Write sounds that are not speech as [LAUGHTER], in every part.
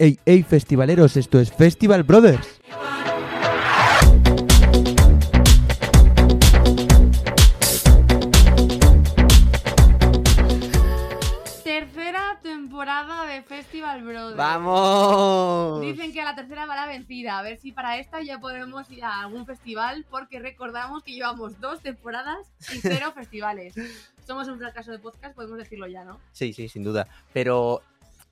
Ey, ey, festivaleros, esto es Festival Brothers. Tercera temporada de Festival Brothers. ¡Vamos! Dicen que a la tercera va la vencida. A ver si para esta ya podemos ir a algún festival, porque recordamos que llevamos dos temporadas y cero [LAUGHS] festivales. Somos un fracaso de podcast, podemos decirlo ya, ¿no? Sí, sí, sin duda. Pero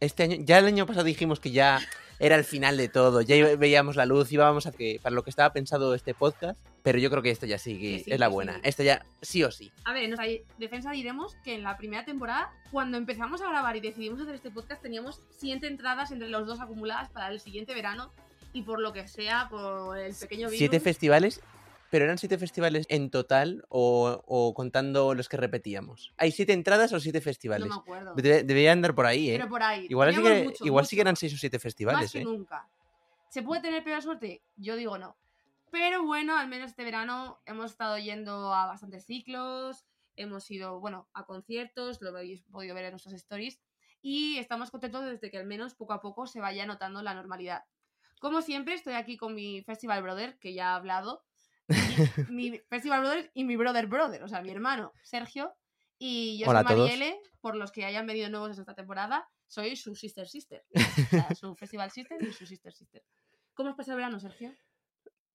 este año, ya el año pasado dijimos que ya era el final de todo, ya veíamos la luz, íbamos a que para lo que estaba pensado este podcast, pero yo creo que esta ya sí, que sí, es la buena. sí. Esta ya sí o sí. A ver, en nuestra defensa diremos que en la primera temporada, cuando empezamos a grabar y decidimos hacer este podcast, teníamos siete entradas entre los dos acumuladas para el siguiente verano. Y por lo que sea, por el pequeño virus. Siete festivales, pero eran siete festivales en total o, o contando los que repetíamos. ¿Hay siete entradas o siete No festivales? me acuerdo. Debe- debería andar por ahí, ¿eh? Pero por ahí. Igual sí, que, mucho, igual sí que eran seis o siete festivales, Más que ¿eh? nunca. ¿Se puede tener peor suerte? Yo digo no. Pero bueno, al menos este verano hemos estado yendo a bastantes ciclos, hemos ido, bueno, a conciertos, lo habéis podido ver en nuestras stories, y estamos contentos desde que al menos poco a poco se vaya notando la normalidad. Como siempre, estoy aquí con mi Festival Brother, que ya ha hablado, [LAUGHS] mi Festival Brother y mi Brother Brother, o sea, mi hermano, Sergio, y yo Hola soy. Marielle, por los que hayan venido nuevos esta temporada, soy su Sister Sister. O sea, [LAUGHS] su Festival Sister y su Sister Sister. ¿Cómo has pasado el verano, Sergio?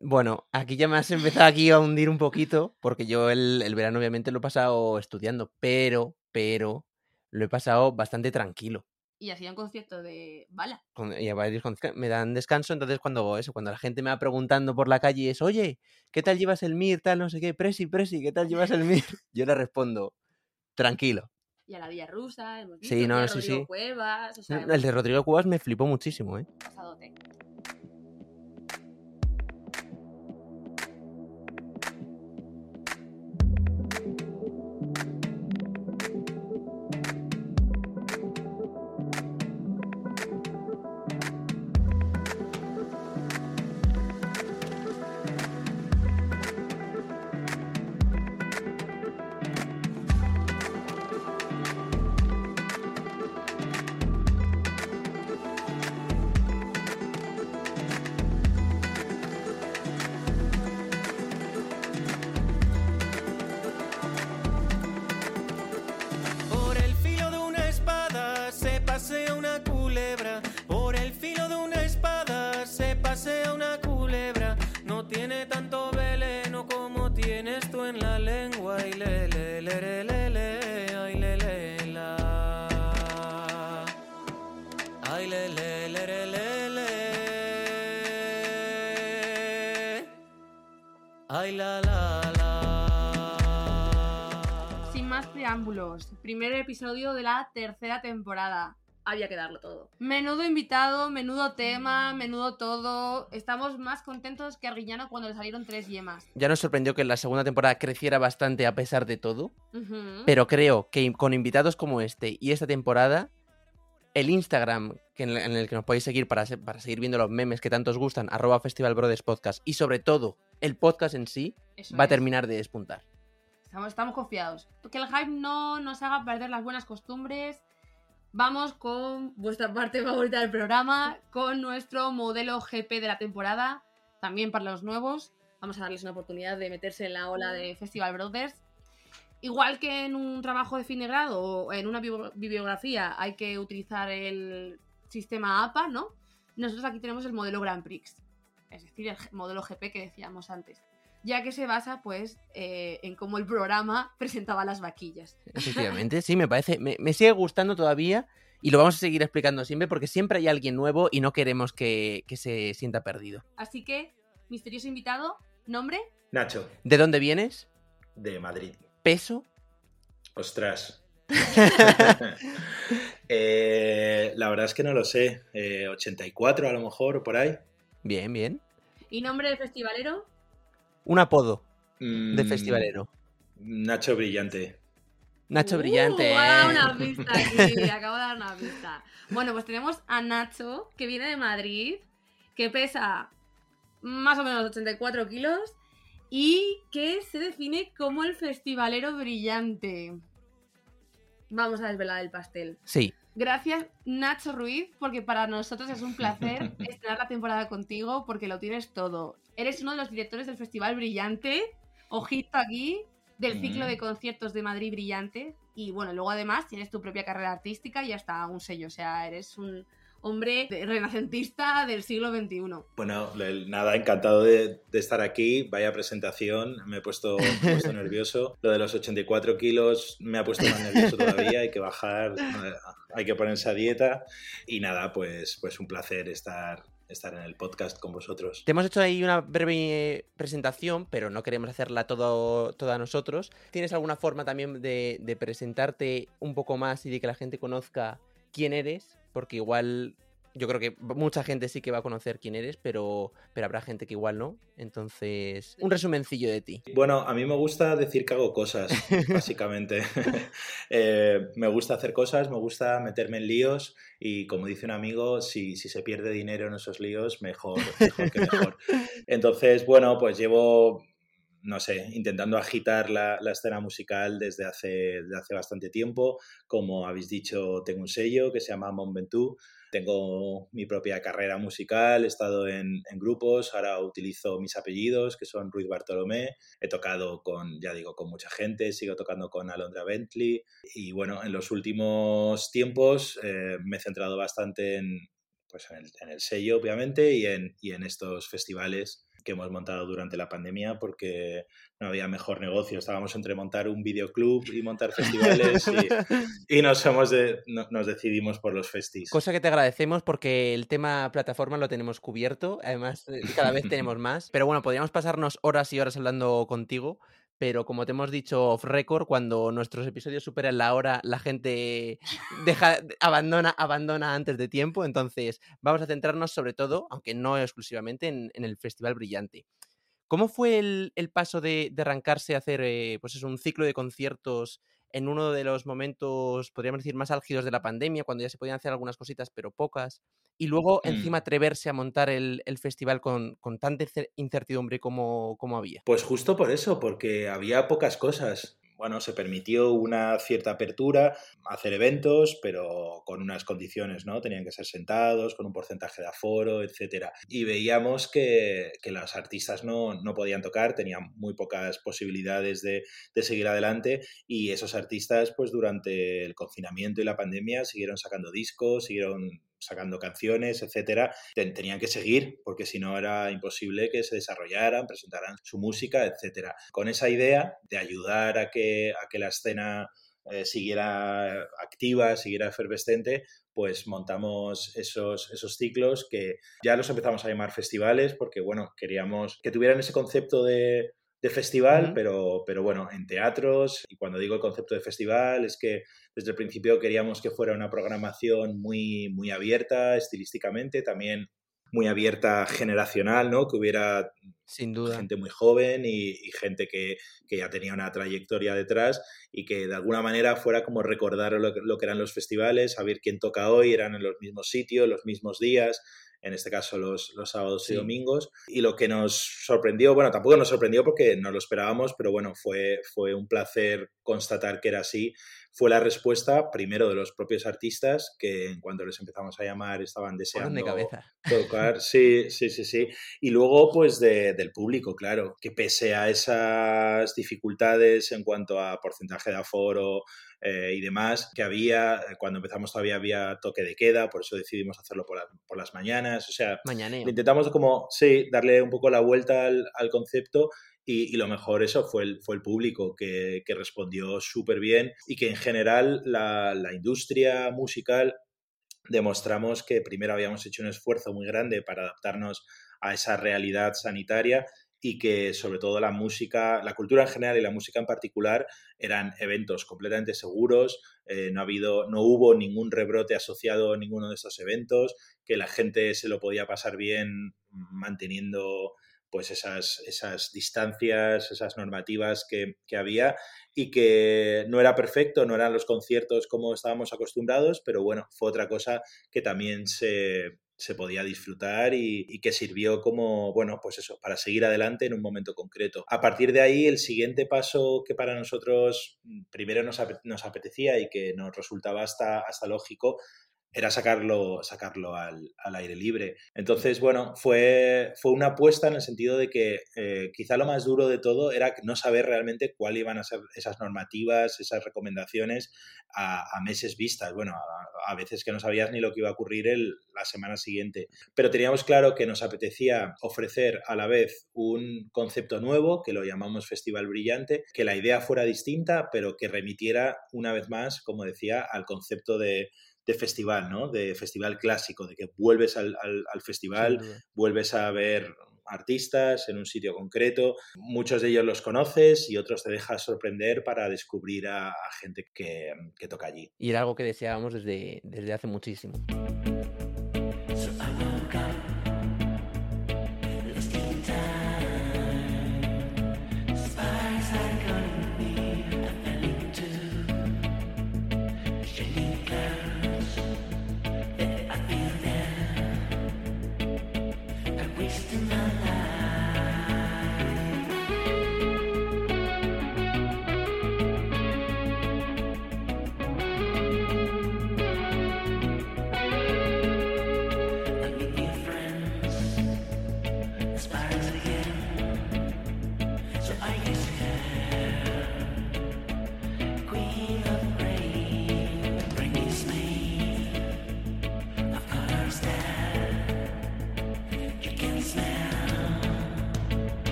Bueno, aquí ya me has empezado aquí a hundir un poquito, porque yo el, el verano obviamente lo he pasado estudiando, pero, pero, lo he pasado bastante tranquilo. Y así un concierto de bala. Y a varios conci- me dan descanso, entonces cuando eso, cuando la gente me va preguntando por la calle es, oye, ¿qué tal llevas el MIR? Tal, no sé qué, Presi, Presi, ¿qué tal llevas el [LAUGHS] MIR? Yo le respondo, tranquilo. Y a la Villa Rusa, hemos visto. Sí, no, a sí, Rodrigo sí. Cuevas, o sea, El de Rodrigo Cubas me flipó muchísimo, ¿eh? pasadote. Episodio de la tercera temporada. Había que darlo todo. Menudo invitado, menudo tema, menudo todo. Estamos más contentos que Arguiñano cuando le salieron tres yemas. Ya nos sorprendió que la segunda temporada creciera bastante a pesar de todo, pero creo que con invitados como este y esta temporada, el Instagram que en, el- en que nos podéis seguir para, se- para seguir viendo los memes que tanto os gustan, arroba Festival Brothers Podcast, y sobre todo el podcast en sí, Eso va a terminar de despuntar. Estamos, confiados. Que el hype no nos haga perder las buenas costumbres. Vamos con vuestra parte favorita del programa, con nuestro modelo GP de la temporada, también para los nuevos. Vamos a darles una oportunidad de meterse en la ola de Festival Brothers. Igual que en un trabajo de fin de grado o en una bibliografía hay que utilizar el sistema APA, ¿no? Nosotros aquí tenemos el modelo Grand Prix, es decir, el modelo GP que decíamos antes ya que se basa pues eh, en cómo el programa [LAUGHS] presentaba las vaquillas. Efectivamente, sí, me parece, me, me sigue gustando todavía y lo vamos a seguir explicando siempre porque siempre hay alguien nuevo y no queremos que, que se sienta perdido. Así que, misterioso invitado, nombre, Nacho, ¿De dónde vienes? de Madrid. ¿Peso? Ostras. [LAUGHS] Eh, la verdad es que no lo sé. Eh, 84 a lo mejor, o por ahí. Bien, bien. y nombre de festivalero, Un apodo de Mm, festivalero. Nacho Brillante. Nacho Uh, Brillante. acabo de dar una pista aquí, acabo de dar una pista. Bueno, pues tenemos a Nacho, que viene de Madrid, que pesa más o menos 84 kilos y que se define como el festivalero brillante. Vamos a desvelar el pastel. Sí, Gracias, Nacho Ruiz, porque para nosotros es un placer [LAUGHS] estrenar la temporada contigo porque lo tienes todo. Eres uno de los directores del Festival Brillante, ojito aquí, del ciclo de conciertos de Madrid Brillante. Y bueno, luego además tienes tu propia carrera artística y hasta un sello. O sea, eres un hombre renacentista del siglo XXI. Bueno, nada, encantado de, de estar aquí. Vaya presentación, me he puesto, me he puesto nervioso. Lo de los 84 kilos me ha puesto más nervioso todavía. Hay que bajar, hay que ponerse a dieta. Y nada, pues, pues un placer estar, estar en el podcast con vosotros. Te hemos hecho ahí una breve eh, presentación, pero no queremos hacerla todo, toda nosotros. ¿Tienes alguna forma también de, de presentarte un poco más y de que la gente conozca quién eres? Porque igual yo creo que mucha gente sí que va a conocer quién eres, pero, pero habrá gente que igual no. Entonces, un resumencillo de ti. Bueno, a mí me gusta decir que hago cosas, [LAUGHS] básicamente. [LAUGHS] Eh, me gusta hacer cosas, me gusta meterme en líos y como dice un amigo, si, si se pierde dinero en esos líos, mejor, mejor que mejor. [LAUGHS] Entonces, bueno, pues llevo, no sé, intentando agitar la, la escena musical desde hace, desde hace bastante tiempo. Como habéis dicho, tengo un sello que se llama Mont Ventoux. Tengo mi propia carrera musical, he estado en, en grupos, ahora utilizo mis apellidos, que son Ruiz Bartolomé. He tocado con, ya digo, con mucha gente, sigo tocando con Alondra Bentley. Y bueno, en los últimos tiempos eh, me he centrado bastante en, pues en, el, en el sello, obviamente, y en, y en estos festivales que hemos montado durante la pandemia porque no había mejor negocio. Estábamos entre montar un videoclub y montar festivales y, [LAUGHS] y nos, hemos de, no, nos decidimos por los festis. Cosa que te agradecemos porque el tema plataforma lo tenemos cubierto. Además, eh, cada vez [LAUGHS] tenemos más. Pero bueno, podríamos pasarnos horas y horas hablando contigo. Pero como te hemos dicho off record, cuando nuestros episodios superan la hora, la gente deja, [LAUGHS] abandona, abandona antes de tiempo. Entonces, vamos a centrarnos sobre todo, aunque no exclusivamente, en, en el Festival Brillante. ¿Cómo fue el, el paso de, de, arrancarse a hacer eh, pues es un ciclo de conciertos en uno de los momentos, podríamos decir, más álgidos de la pandemia, cuando ya se podían hacer algunas cositas, pero pocas? Y luego, mm. encima, atreverse a montar el, el festival con, con, tanta incertidumbre como, como había. Pues justo por eso, porque había pocas cosas bueno, se permitió una cierta apertura, hacer eventos, pero con unas condiciones, ¿no? Tenían que ser sentados, con un porcentaje de aforo, etcétera. Y veíamos que, que los artistas no, no, podían tocar, tenían muy pocas posibilidades de, de, seguir adelante y esos artistas, pues durante el confinamiento y la pandemia, siguieron sacando discos, siguieron sacando canciones, etcétera, tenían que seguir porque si no era imposible que se desarrollaran, presentaran su música, etcétera. Con esa idea de ayudar a que, a que la escena eh, siguiera activa, siguiera efervescente, pues montamos esos, esos ciclos que ya los empezamos a llamar festivales porque, bueno, queríamos que tuvieran ese concepto de, de festival, uh -huh. pero, pero bueno, en teatros. Y cuando digo el concepto de festival es que desde el principio queríamos que fuera una programación muy, muy abierta estilísticamente, también muy abierta generacional, ¿no? Que hubiera Sin duda. gente muy joven y, y gente que, que, ya tenía una trayectoria detrás y que de alguna manera fuera como recordar lo que, lo que eran los festivales, saber quién toca hoy, eran en los mismos sitios, los mismos días, en este caso los, los sábados sí. y domingos. Y lo que nos sorprendió, bueno, tampoco nos sorprendió porque no lo esperábamos, pero bueno, fue, fue un placer constatar que era así. Fue la respuesta primero de los propios artistas, que en cuanto les empezamos a llamar estaban deseando de cabeza. tocar. Sí, sí, sí, sí. Y luego, pues, de, del público, claro, que pese a esas dificultades en cuanto a porcentaje de aforo, eh, y demás, que había, cuando empezamos todavía había toque de queda, por eso decidimos hacerlo por, la, por las mañanas, o sea, Mañaneo. intentamos como, sí, darle un poco la vuelta al, al concepto y, lo mejor eso fue el, fue el público que, respondió súper bien y que en general la, la industria musical demostramos que primero habíamos hecho un esfuerzo muy grande para adaptarnos a esa realidad sanitaria y que sobre todo la música, la cultura en general y la música en particular eran eventos completamente seguros, eh, no, ha habido, no hubo ningún rebrote asociado a ninguno de estos eventos, que la gente se lo podía pasar bien manteniendo pues esas, esas distancias, esas normativas que, que, había y que no era perfecto, no eran los conciertos como estábamos acostumbrados, pero bueno, fue otra cosa que también se, se podía disfrutar y, que sirvió como, bueno, pues eso, para seguir adelante en un momento concreto. A partir de ahí, el siguiente paso que para nosotros mm, primero nos apetecía y que nos resultaba hasta, hasta lógico era sacarlo, sacarlo al, al, aire libre. Entonces, bueno, fue, fue una apuesta en el sentido de que eh, quizá lo más duro de todo era no saber realmente cuáles iban a ser esas normativas, esas recomendaciones a, meses vistas. Bueno, a, a, veces que no sabías ni lo que iba a ocurrir el, la semana siguiente. Pero teníamos claro que nos apetecía ofrecer a la vez un concepto nuevo, que lo llamamos Festival Brillante, que la idea fuera distinta, pero que remitiera una vez más, como decía, al concepto de de festival, ¿no? De festival clásico, de que vuelves al, al, al festival, sí, vuelves a ver artistas en un sitio concreto. Muchos de ellos los conoces y otros te dejas sorprender para descubrir a, a gente que, que, toca allí. Y era algo que deseábamos desde, desde hace muchísimo.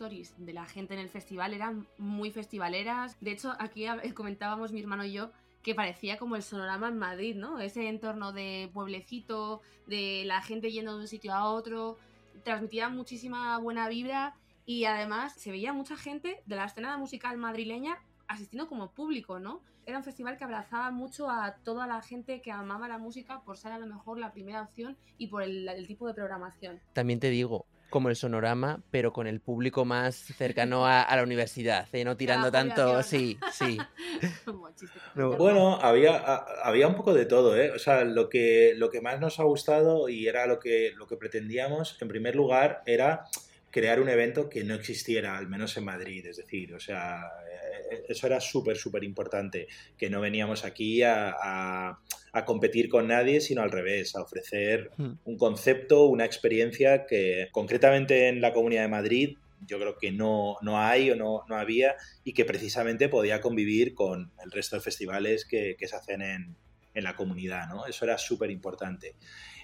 Stories de la gente en el festival eran muy festivaleras. De hecho, aquí [LAUGHS] comentábamos mi hermano y yo que parecía como el sonorama en Madrid, ¿no? Ese entorno de pueblecito, de la gente yendo de un sitio a otro, transmitía muchísima buena vibra y además se veía mucha gente de la escena musical madrileña asistiendo como público, ¿no? Era un festival que abrazaba mucho a toda la gente que amaba la música por ser a lo mejor la primera opción y por el, el tipo de programación. También te digo, como el sonorama, pero con el público más cercano [LAUGHS] a, a la universidad, ¿eh? no tirando Ah, tanto, sí, sí. [LAUGHS] No, Bueno, había, a- había un poco de todo, ¿eh? O sea, lo que, lo que más nos ha gustado y era lo que, lo que pretendíamos, en primer lugar, era crear un evento que no existiera, al menos en Madrid, es decir, o sea, eh, eso era súper, súper importante, que no veníamos aquí a, a- a competir con nadie, sino al revés, a ofrecer Hmm. un concepto, una experiencia que concretamente en la Comunidad de Madrid yo creo que no, no hay o no, no había y que precisamente podía convivir con el resto de festivales que, que se hacen en, en la comunidad, ¿no? Eso era súper importante.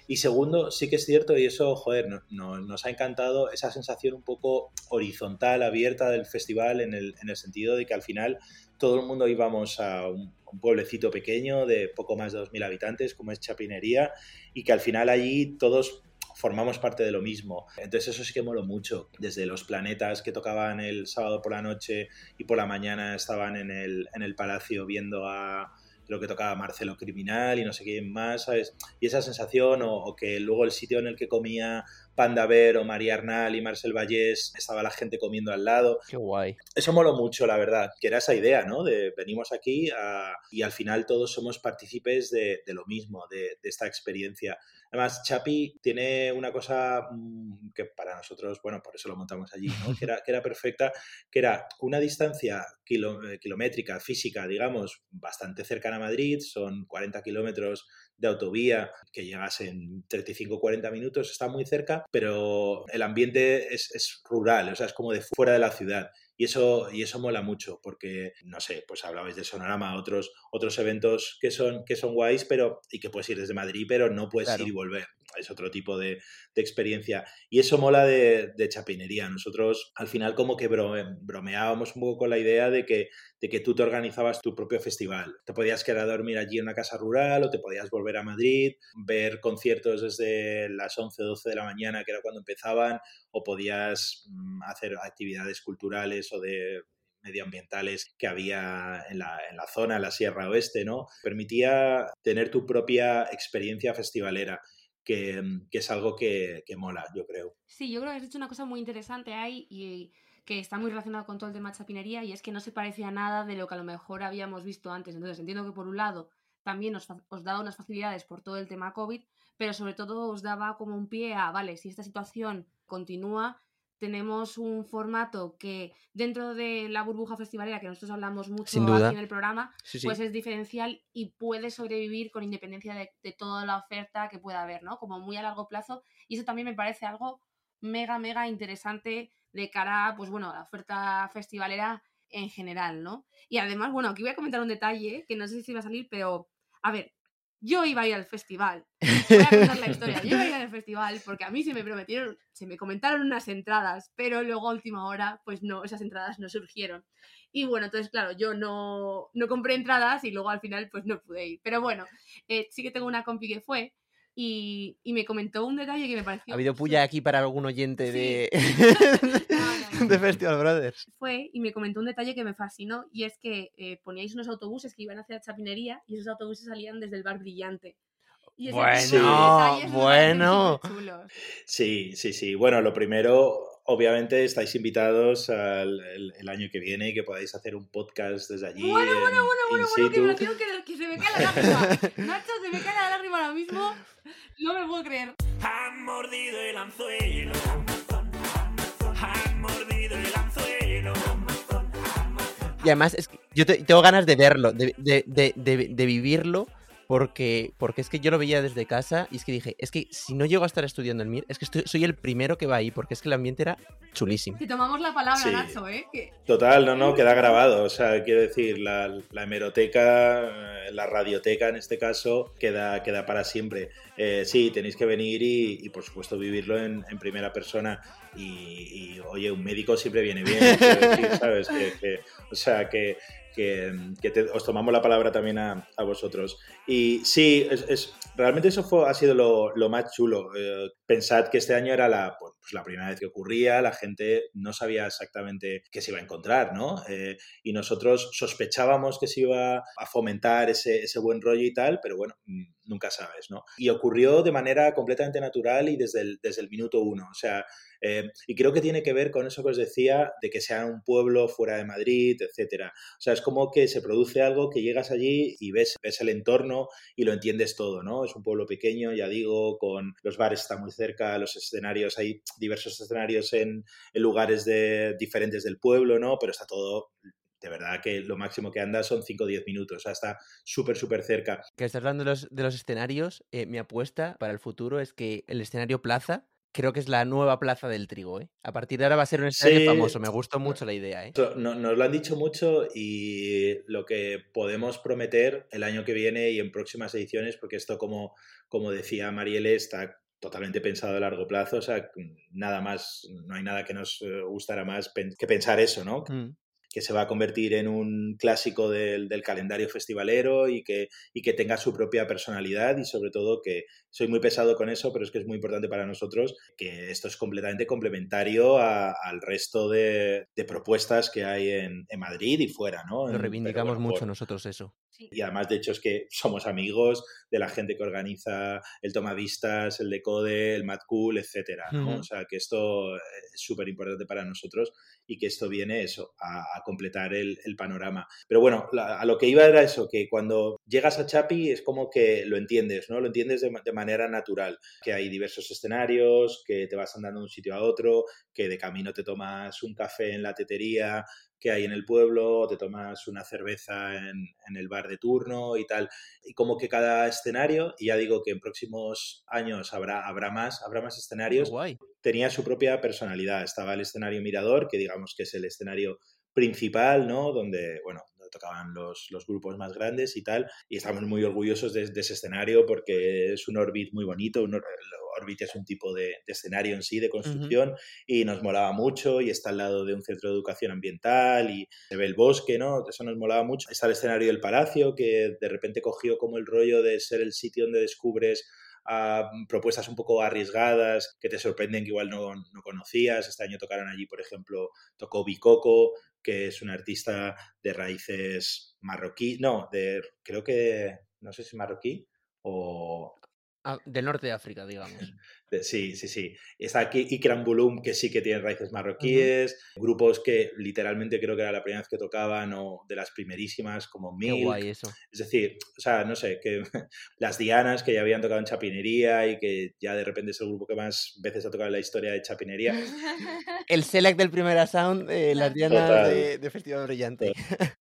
Y segundo, sí que es cierto, y eso, joder, no- no- nos ha encantado esa sensación un poco horizontal, abierta del festival, en el, en el sentido de que al final todo el mundo íbamos a un, un pueblecito pequeño de poco más de 2.000 habitantes, como es Chapinería, y que al final allí todos formamos parte de lo mismo. Entonces eso sí que moló mucho. Desde los planetas que tocaban el sábado por la noche y por la mañana estaban en el, en el palacio viendo a lo que tocaba Marcelo Criminal y no sé quién más, ¿sabes? Y esa sensación, o, o que luego el sitio en el que comía Panda Ver o María Arnal y Marcel Vallés, estaba la gente comiendo al lado. Qué guay. Eso moló mucho, la verdad, que era esa idea, ¿no? De venimos aquí a- y al final todos somos partícipes de, de lo mismo, de, de esta experiencia. Además, Chapi tiene una cosa mm, que para nosotros, bueno, por eso lo montamos allí, ¿no? [LAUGHS] Que era, que era perfecta, que era una distancia kilo- eh, kilométrica, física, digamos, bastante cercana a Madrid, son 40 kilómetros de autovía que llegas en 35-40 minutos, está muy cerca, pero el ambiente es, es rural, o sea, es como de fuera de la ciudad. Y eso, y eso mola mucho, porque, no sé, pues hablabais de Sonorama, otros, otros eventos que son, que son guays, pero, y que puedes ir desde Madrid, pero no puedes Claro. ir y volver. Es otro tipo de, de experiencia. Y eso mola de, de chapinería. Nosotros al final como que brome- bromeábamos un poco con la idea de que, de que tú te organizabas tu propio festival. Te podías quedar a dormir allí en una casa rural o te podías volver a Madrid, ver conciertos desde las 11 o 12 de la mañana, que era cuando empezaban, o podías mm, hacer actividades culturales o de medioambientales que había en la, en la zona, en la Sierra Oeste, ¿no? Permitía tener tu propia experiencia festivalera. Que, que es algo que, que mola, yo creo. Sí, yo creo que has hecho una cosa muy interesante ahí y que está muy relacionado con todo el tema de chapinería y es que no se parecía a nada de lo que a lo mejor habíamos visto antes. Entonces entiendo que por un lado también os, os daba unas facilidades por todo el tema COVID, pero sobre todo os daba como un pie a, vale, si esta situación continúa, tenemos un formato que dentro de la burbuja festivalera que nosotros hablamos mucho aquí en el programa, Sí, sí. pues es diferencial y puede sobrevivir con independencia de, de toda la oferta que pueda haber, ¿no? Como muy a largo plazo. Y eso también me parece algo mega, mega interesante de cara, pues bueno, a la oferta festivalera en general, ¿no? Y además, bueno, aquí voy a comentar un detalle que no sé si va a salir, pero a ver, yo iba a ir al festival. Voy a contar la historia. Yo iba a ir al festival porque a mí se me prometieron, se me comentaron unas entradas, pero luego a última hora, pues no, esas entradas no surgieron. Y bueno, entonces, claro, yo no, no compré entradas y luego al final, pues no pude ir. Pero bueno, eh, sí que tengo una compi que fue y, y me comentó un detalle que me pareció. ¿Ha habido puya aquí para algún oyente de, [LAUGHS] No, no, no. [LAUGHS] de Festival Brothers? fue y me comentó un detalle que me fascinó y es que eh, poníais unos autobuses que iban hacia Chapinería y esos autobuses salían desde el bar brillante. Y Bueno, bueno. Sí, sí, sí. Bueno, lo primero, obviamente estáis invitados al el, el año que viene y que podáis hacer un podcast desde allí. Bueno, en- bueno, bueno, bueno, bueno, que que, que se me cae la lágrima. [LAUGHS] Nacho, se me cae la lágrima ahora mismo. No me puedo creer. Han mordido el anzuelo. Han mordido el anzuelo. Y además, es que yo te- tengo ganas de verlo, de, de- de- de- de vivirlo, porque, porque es que yo lo veía desde casa y es que dije, es que si no llego a estar estudiando el MIR, es que estoy- soy el primero que va ahí, porque es que el ambiente era chulísimo. Te tomamos la palabra, Sí. Nacho, ¿eh? Que Total, no, no, queda grabado. O sea, quiero decir, la, la hemeroteca, eh, la radioteca en este caso, queda, queda para siempre. Eh, sí, tenéis que venir y, y, por supuesto, vivirlo en, en primera persona. Y, y, oye, un médico siempre viene bien, [LAUGHS] decir, ¿sabes? Que, que- o sea, que, que, te- os tomamos la palabra también a, vosotros. Y sí, es, realmente eso fue, ha sido lo, más chulo. Eh, pensad que este año era la, pues, la primera vez que ocurría, la gente no sabía exactamente qué se iba a encontrar, ¿no? Eh, y nosotros sospechábamos que se iba a fomentar ese, ese buen rollo y tal, pero bueno, nunca sabes, ¿no? Y ocurrió de manera completamente natural y desde el, desde el minuto uno. O sea, eh, y creo que tiene que ver con eso que os decía, de que sea un pueblo fuera de Madrid, etcétera. O sea, es como que se produce algo que llegas allí y ves, ves el entorno y lo entiendes todo, ¿no? Es un pueblo pequeño, ya digo, con los bares están muy cerca, los escenarios, hay diversos escenarios en, en lugares de, diferentes del pueblo, ¿no? Pero está todo de verdad que lo máximo que anda son 5 o 10 minutos, o sea, está súper, súper cerca. Que estás hablando de los, de los escenarios, eh, mi apuesta para el futuro es que el escenario plaza, creo que es la nueva plaza del trigo, ¿eh? A partir de ahora va a ser un escenario Sí. famoso, me gustó mucho la idea, ¿eh? Nos lo han dicho mucho y lo que podemos prometer el año que viene y en próximas ediciones, porque esto, como, como decía Marielle, está totalmente pensado a largo plazo, o sea, nada más, no hay nada que nos eh, gustara más que pensar eso, ¿no? Mm. que se va a convertir en un clásico del, del calendario festivalero y que, y que tenga su propia personalidad y sobre todo que soy muy pesado con eso, pero es que es muy importante para nosotros que esto es completamente complementario a- al resto de, de propuestas que hay en, en Madrid y fuera, ¿no? Lo pero bueno, mucho por- nosotros eso. Y además, de hecho, es que somos amigos de la gente que organiza el Tomavistas, el Decode, el Mad Cool, etcétera, ¿no? O sea, que esto es súper importante para nosotros y que esto viene eso, a, a completar el, el panorama. Pero bueno, la- a lo que iba era eso, que cuando llegas a Chapi es como que lo entiendes, ¿no? Lo entiendes de, de manera natural, que hay diversos escenarios, que te vas andando de un sitio a otro, que de camino te tomas un café en la tetería, que hay en el pueblo, te tomas una cerveza en, en el bar de turno y tal. Y como que cada escenario, y ya digo que en próximos años habrá, habrá más, habrá más escenarios, guay. tenía su propia personalidad. Estaba el escenario Mirador, que digamos que es el escenario principal, ¿no? Donde, bueno, tocaban los, los grupos más grandes y tal. Y estamos muy orgullosos de, de ese escenario porque es un Orbit muy bonito. Un, Orbit es un tipo de, de escenario en sí, de construcción, y nos molaba mucho. Y está al lado de un centro de educación ambiental y se ve el bosque, ¿no? Eso nos molaba mucho. Está el escenario del Palacio, que de repente cogió como el rollo de ser el sitio donde descubres a propuestas un poco arriesgadas que te sorprenden que igual no, no conocías. Este año tocaron allí, por ejemplo, tocó Bicoco, que es un artista de raíces marroquí, no, de creo que, no sé si marroquí o Ah, del norte de África, digamos. [LAUGHS] sí, sí, sí. Está aquí Ikram Bulum, que sí que tiene raíces marroquíes, grupos que literalmente creo que era la primera vez que tocaban o de las primerísimas, como Qué Milk, guay eso. es decir, o sea, no sé, que [LAUGHS] las Dianas que ya habían tocado en Chapinería y que ya de repente es el grupo que más veces ha tocado en la historia de Chapinería. [LAUGHS] El select del primer sound, eh, las dianas Total. de, de Festival Brillante.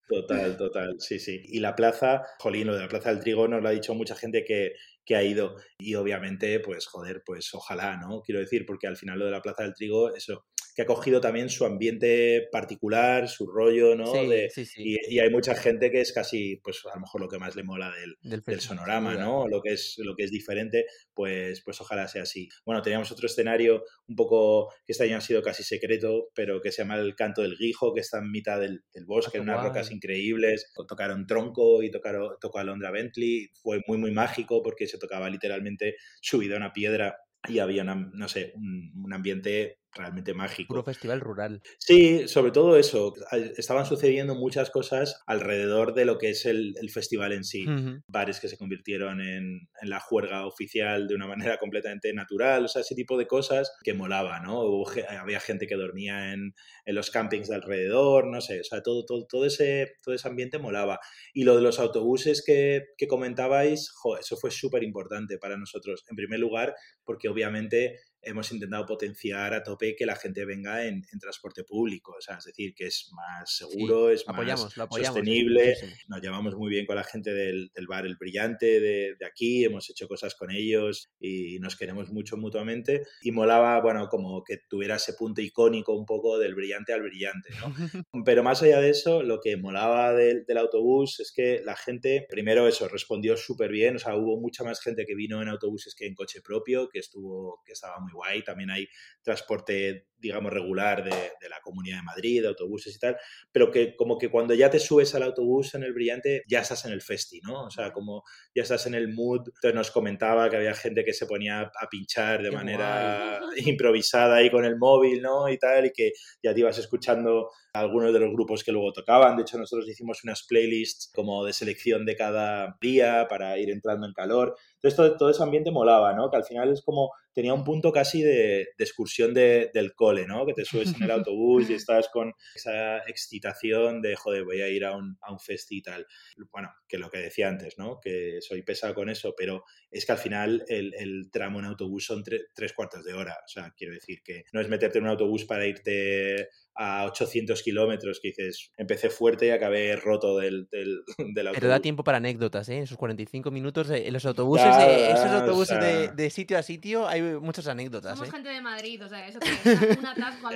Total, total, sí, sí. Y la plaza, jolín, lo de la Plaza del Trigo nos lo ha dicho mucha gente que, que ha ido. Y obviamente, pues, joder, pues ojalá, ¿no? Quiero decir, porque al final lo de la Plaza del Trigo, eso, que ha cogido también su ambiente particular, su rollo, ¿no? Sí, De- sí, sí. y, y hay mucha gente que es casi, pues, a lo mejor lo que más le mola del, sonorama. ¿no? Lo que es lo que es diferente, pues pues ojalá sea así. Bueno, teníamos otro escenario un poco que este año ha sido casi secreto, pero que se llama el Canto del Guijo, que está en mitad del, del bosque, qué en unas rocas increíbles. Tocaron Tronco y tocaron, tocó Alondra Bentley. Fue muy, muy mágico porque se tocaba literalmente subida a una piedra y había, una- no sé, un, un ambiente realmente mágico. Puro festival rural. Sí, sobre todo eso. Estaban sucediendo muchas cosas alrededor de lo que es el, el festival en sí. Ujú. Bares que se convirtieron en, en la juerga oficial de una [LAUGHS] manera completamente natural, o sea, ese tipo de cosas que molaba, ¿no? Hubo había gente que dormía en, en los campings de alrededor, no sé, o sea, todo, todo, todo, ese, todo ese ambiente molaba. Y lo de los autobuses que, que comentabais, jo, eso fue súper importante para nosotros. En primer lugar, porque obviamente hemos intentado potenciar a tope que la gente venga en, en transporte público, o sea, es decir, que es más seguro, es más Apoyamos, lo apoyamos. sostenible. muchísimo. Nos llevamos muy bien con la gente del, del bar El Brillante de, de aquí, hemos hecho cosas con ellos y nos queremos mucho mutuamente. Y molaba, bueno, como que tuviera ese punto icónico un poco del brillante al brillante, ¿no? [LAUGHS] Pero más allá de eso, lo que molaba del, del autobús es que la gente, primero eso, respondió súper bien, o sea, hubo mucha más gente que vino en autobuses que en coche propio, que estuvo, que estaba muy guay. También hay transporte, digamos, regular de, de la Comunidad de Madrid, de autobuses y tal, pero que como que cuando ya te subes al autobús en el brillante, ya estás en el festi, ¿no? O sea, como ya estás en el mood. Entonces nos comentaba que había gente que se ponía a pinchar de Qué manera [LAUGHS] improvisada ahí con el móvil, ¿no? Y tal, y que ya te ibas escuchando algunos de los grupos que luego tocaban. De hecho, nosotros hicimos unas playlists como de selección de cada día para ir entrando en calor. Entonces, todo, todo ese ambiente molaba, ¿no? Que al final es como, tenía un punto casi de, de excursión de- del cole, ¿no? Que te subes en el [LAUGHS] autobús y estás con esa excitación de, joder, voy a ir a un, a un festi y tal. Bueno, que lo que decía antes, ¿no? Que soy pesado con eso, pero es que al final el, el tramo en autobús son tre- tres cuartos de hora. O sea, quiero decir que no es meterte en un autobús para irte a 800 kilómetros, que dices, empecé fuerte y acabé roto del, del, [LAUGHS] del autobús. Pero da tiempo para anécdotas, ¿eh? En esos 45 minutos, eh, en los autobuses, Da, eh, esos o autobuses de, de sitio a sitio, hay muchas anécdotas, Somos ¿eh? gente de Madrid, o sea, eso que [LAUGHS] es un atasco o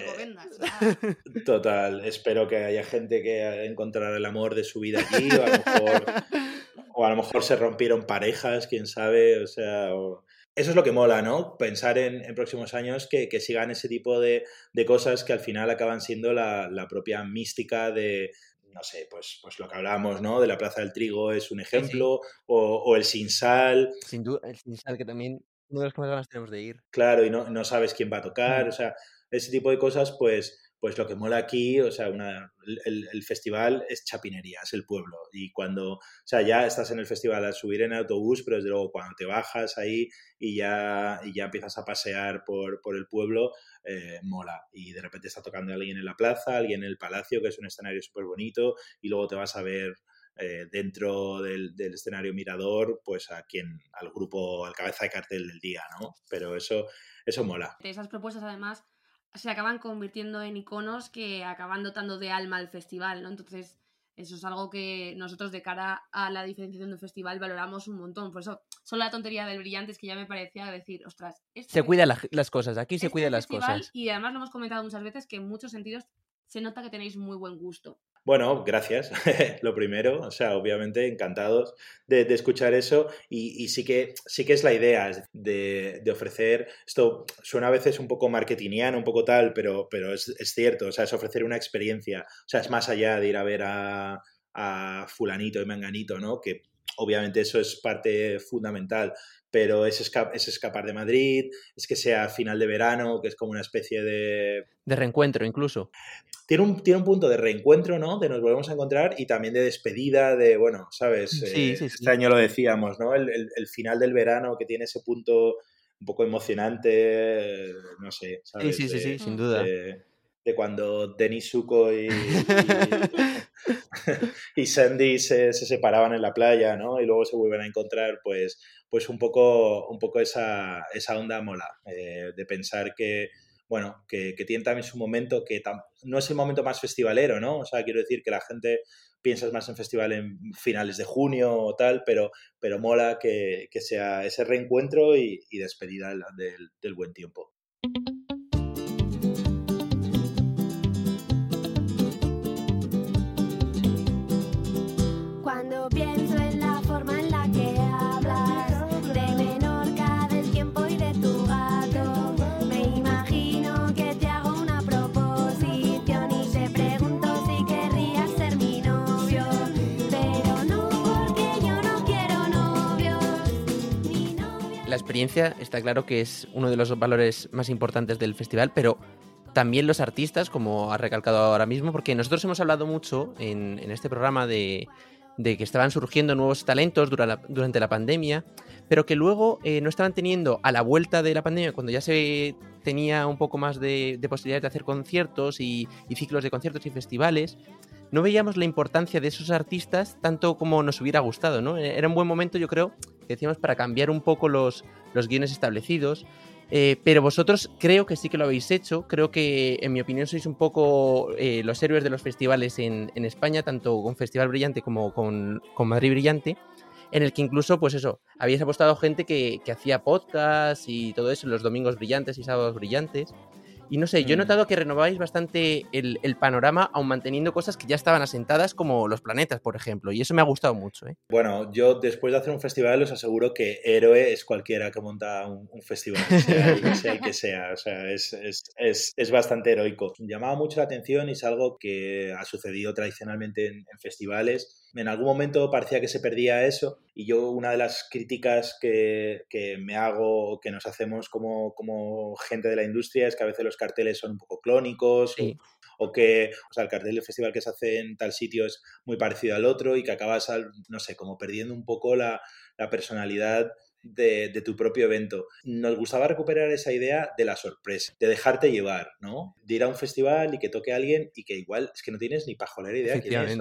sea, [LAUGHS] Total, espero que haya gente que encontrara el amor de su vida allí, o a lo mejor, o a lo mejor se rompieron parejas, quién sabe, o sea, o- eso es lo que mola, ¿no? Pensar en, en próximos años que, que sigan ese tipo de, de cosas que al final acaban siendo la, la propia mística de, no sé, pues, pues lo que hablamos, ¿no? De la Plaza del Trigo es un ejemplo, O, o el Sin Sal, Sin duda, el Sin Sal, que también uno de los que más ganas tenemos de ir. claro, y no, no sabes quién va a tocar, Mm. o sea, ese tipo de cosas, pues, pues lo que mola aquí, o sea, una, el, el festival es chapinería, es el pueblo, y cuando, o sea, ya estás en el festival al subir en autobús, pero desde luego cuando te bajas ahí y ya, y ya empiezas a pasear por, por el pueblo, eh, mola, y de repente está tocando alguien en la plaza, alguien en el palacio, que es un escenario súper bonito, y luego te vas a ver eh, dentro del, del escenario mirador, pues a quien, al grupo, al cabeza de cartel del día, ¿no? Pero eso, eso mola. esas propuestas además se acaban convirtiendo en iconos que acaban dotando de alma al festival, ¿no? Entonces, eso es algo que nosotros de cara a la diferenciación de un festival valoramos un montón. Por eso, solo la tontería del brillante es que ya me parecía decir, ostras, este Se cuidan la- las cosas, aquí se este cuidan las cosas. Y además lo hemos comentado muchas veces que en muchos sentidos se nota que tenéis muy buen gusto. Bueno, gracias. [LAUGHS] Lo primero, o sea, obviamente encantados de, de escuchar eso y, y sí, que, sí que es la idea de, de ofrecer, esto suena a veces un poco marketingiano, un poco tal, pero, pero es, es cierto, o sea, es ofrecer una experiencia, o sea, es más allá de ir a ver a, a fulanito y menganito, ¿no? Que obviamente eso es parte fundamental, pero es, esca- es escapar de Madrid, es que sea final de verano, que es como una especie de... De reencuentro incluso. Tiene un, tiene un punto de reencuentro, ¿no? De nos volvemos a encontrar y también de despedida, de, bueno, ¿sabes? Sí, Eh, sí, sí. Este año lo decíamos, ¿no? El, el- el final del verano que tiene ese punto un poco emocionante, no sé, Sí, ¿sabes? sí, sí, De- sí, sin duda. de, de cuando Denis Zuko y, y, [LAUGHS] y Sandy se, se separaban en la playa, ¿no? Y luego se vuelven a encontrar, pues, pues un poco, un poco esa, esa onda mola, eh, de pensar que, bueno, que, que tiene también su momento, que no es el momento más festivalero, ¿no? O sea, quiero decir que la gente piensas más en festival en finales de junio o tal, pero, pero mola que, que sea ese reencuentro y, y despedida del- del- buen tiempo. Cuando pienso experiencia está claro que es uno de los valores más importantes del festival, pero también los artistas, como ha recalcado ahora mismo, porque nosotros hemos hablado mucho en, este programa de, que estaban surgiendo nuevos talentos durante la pandemia, pero que luego eh, no estaban teniendo a la vuelta de la pandemia, cuando ya se tenía un poco más de, de posibilidades de hacer conciertos y, y ciclos de conciertos y festivales, no veíamos la importancia de esos artistas tanto como nos hubiera gustado, ¿no? Era un buen momento, yo creo, que decíamos, para cambiar un poco los, los guiones establecidos. Eh, pero vosotros creo que sí que lo habéis hecho. Creo que, en mi opinión, sois un poco eh, los héroes de los festivales en, en España, tanto con Festival Brillante como con, con Madrid Brillante, en el que incluso, pues eso, habéis apostado gente que, que hacía podcast y todo eso, los domingos brillantes y sábados brillantes. Y no sé, yo he Mm. notado que renováis bastante el, el panorama, aun manteniendo cosas que ya estaban asentadas, como los planetas, por ejemplo. Y eso me ha gustado mucho, ¿eh? Bueno, yo después de hacer un festival os aseguro que héroe es cualquiera que monta un, un festival, sea [LAUGHS] el, sea el que sea. O sea, es, es, es, es bastante heroico. Llamaba mucho la atención y es algo que ha sucedido tradicionalmente en, en festivales. En algún momento parecía que se perdía eso y yo una de las críticas que, que me hago, que nos hacemos como, como gente de la industria es que a veces los carteles son un poco clónicos Sí. o, o que o sea, el cartel del festival que se hace en tal sitio es muy parecido al otro y que acabas, al- no sé, como perdiendo un poco la, la personalidad de, de tu propio evento. Nos gustaba recuperar esa idea de la sorpresa, de dejarte llevar, ¿no? De ir a un festival y que toque a alguien y que igual es que no tienes ni pajolera idea quién es.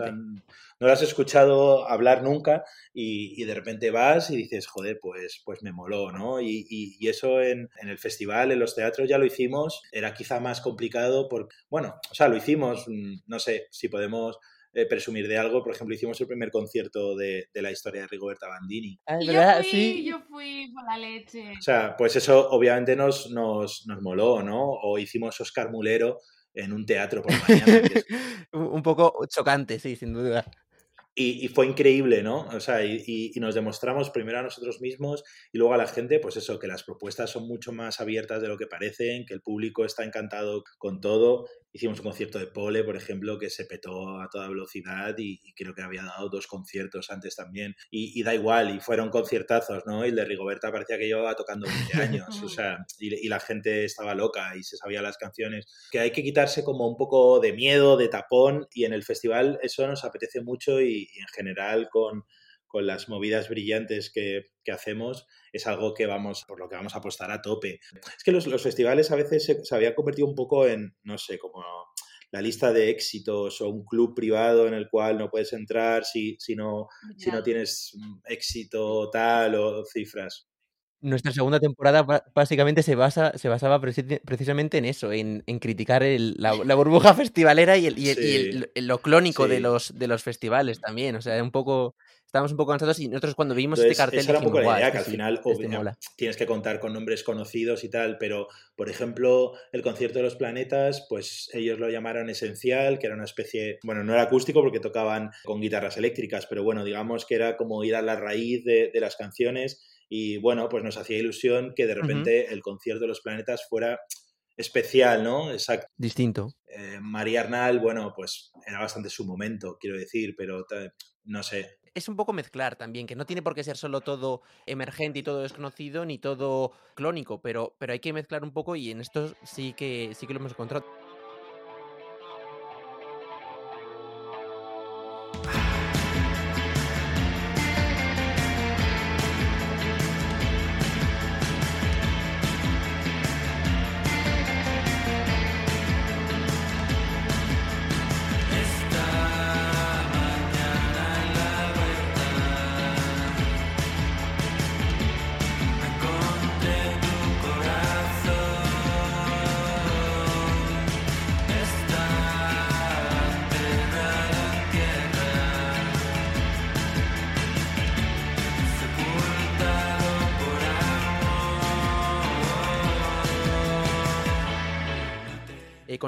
no lo has escuchado hablar nunca y, y de repente vas y dices, joder, pues, pues me moló, ¿no? Y, y- y eso en, en el festival, en los teatros ya lo hicimos, era quizá más complicado porque, bueno, o sea, lo hicimos, mm, no sé si podemos eh, presumir de algo, por ejemplo, hicimos el primer concierto de, de la historia de Rigoberta Bandini. Ah, Y yo fui, yo fui por la leche. O sea, pues eso obviamente nos, nos, nos moló, ¿no? O hicimos Oscar Mulero en un teatro por la mañana. es- [LAUGHS] un poco chocante, sí, sin duda. Y, y fue increíble, ¿no? O sea, y, y- y nos demostramos primero a nosotros mismos y luego a la gente, pues eso, que las propuestas son mucho más abiertas de lo que parecen, que el público está encantado con todo. Hicimos un concierto de Pole, por ejemplo, que se petó a toda velocidad y, y creo que había dado dos conciertos antes también. Y, y da igual, y fueron conciertazos, ¿no? Y el de Rigoberta parecía que llevaba tocando 20 [LAUGHS] años, o sea, y, y la gente estaba loca y se sabía las canciones. Que hay que quitarse como un poco de miedo, de tapón, y en el festival eso nos apetece mucho y, y en general con, con las movidas brillantes que, que hacemos es algo que vamos, por lo que vamos a apostar a tope. Es que los, los festivales a veces se, se habían convertido un poco en, no sé, como la lista de éxitos o un club privado en el cual no puedes entrar si, si, no, si no tienes mm, éxito tal o cifras. Nuestra segunda temporada básicamente se basa se basaba preci- precisamente en eso, en, en criticar el- la, la burbuja [LAUGHS] festivalera y, el, y, el- y Sí, lo clónico de sí. los de los festivales también. O sea, un poco estábamos un poco cansados y nosotros cuando vimos Entonces, este cartel esa era un poco la "Guau, idea, este que al sí, final este obvia- mola". tienes que contar con nombres conocidos y tal, pero por ejemplo, el concierto de los planetas, pues ellos lo llamaron esencial, que era una especie, bueno, no era acústico porque tocaban con guitarras eléctricas, pero bueno, digamos que era como ir a la raíz de, de las canciones y bueno, pues nos hacía ilusión que de repente el concierto de los planetas fuera especial, ¿no? Exacto. Distinto. Eh, María Arnal, bueno, pues era bastante su momento, quiero decir, pero no sé. es un poco mezclar también, que no tiene por qué ser solo todo emergente y todo desconocido, ni todo clónico, pero, pero hay que mezclar un poco y en esto sí que, sí que lo hemos encontrado.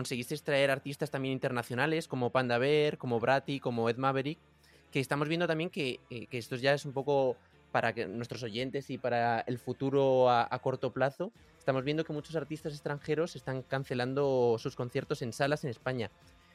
Conseguisteis traer artistas también internacionales como Panda Bear, como Bratty, como Ed Maverick, que estamos viendo también que, eh, que esto ya es un poco para nuestros oyentes y para el futuro a, corto plazo. Estamos viendo que muchos artistas extranjeros están cancelando sus conciertos en salas en España.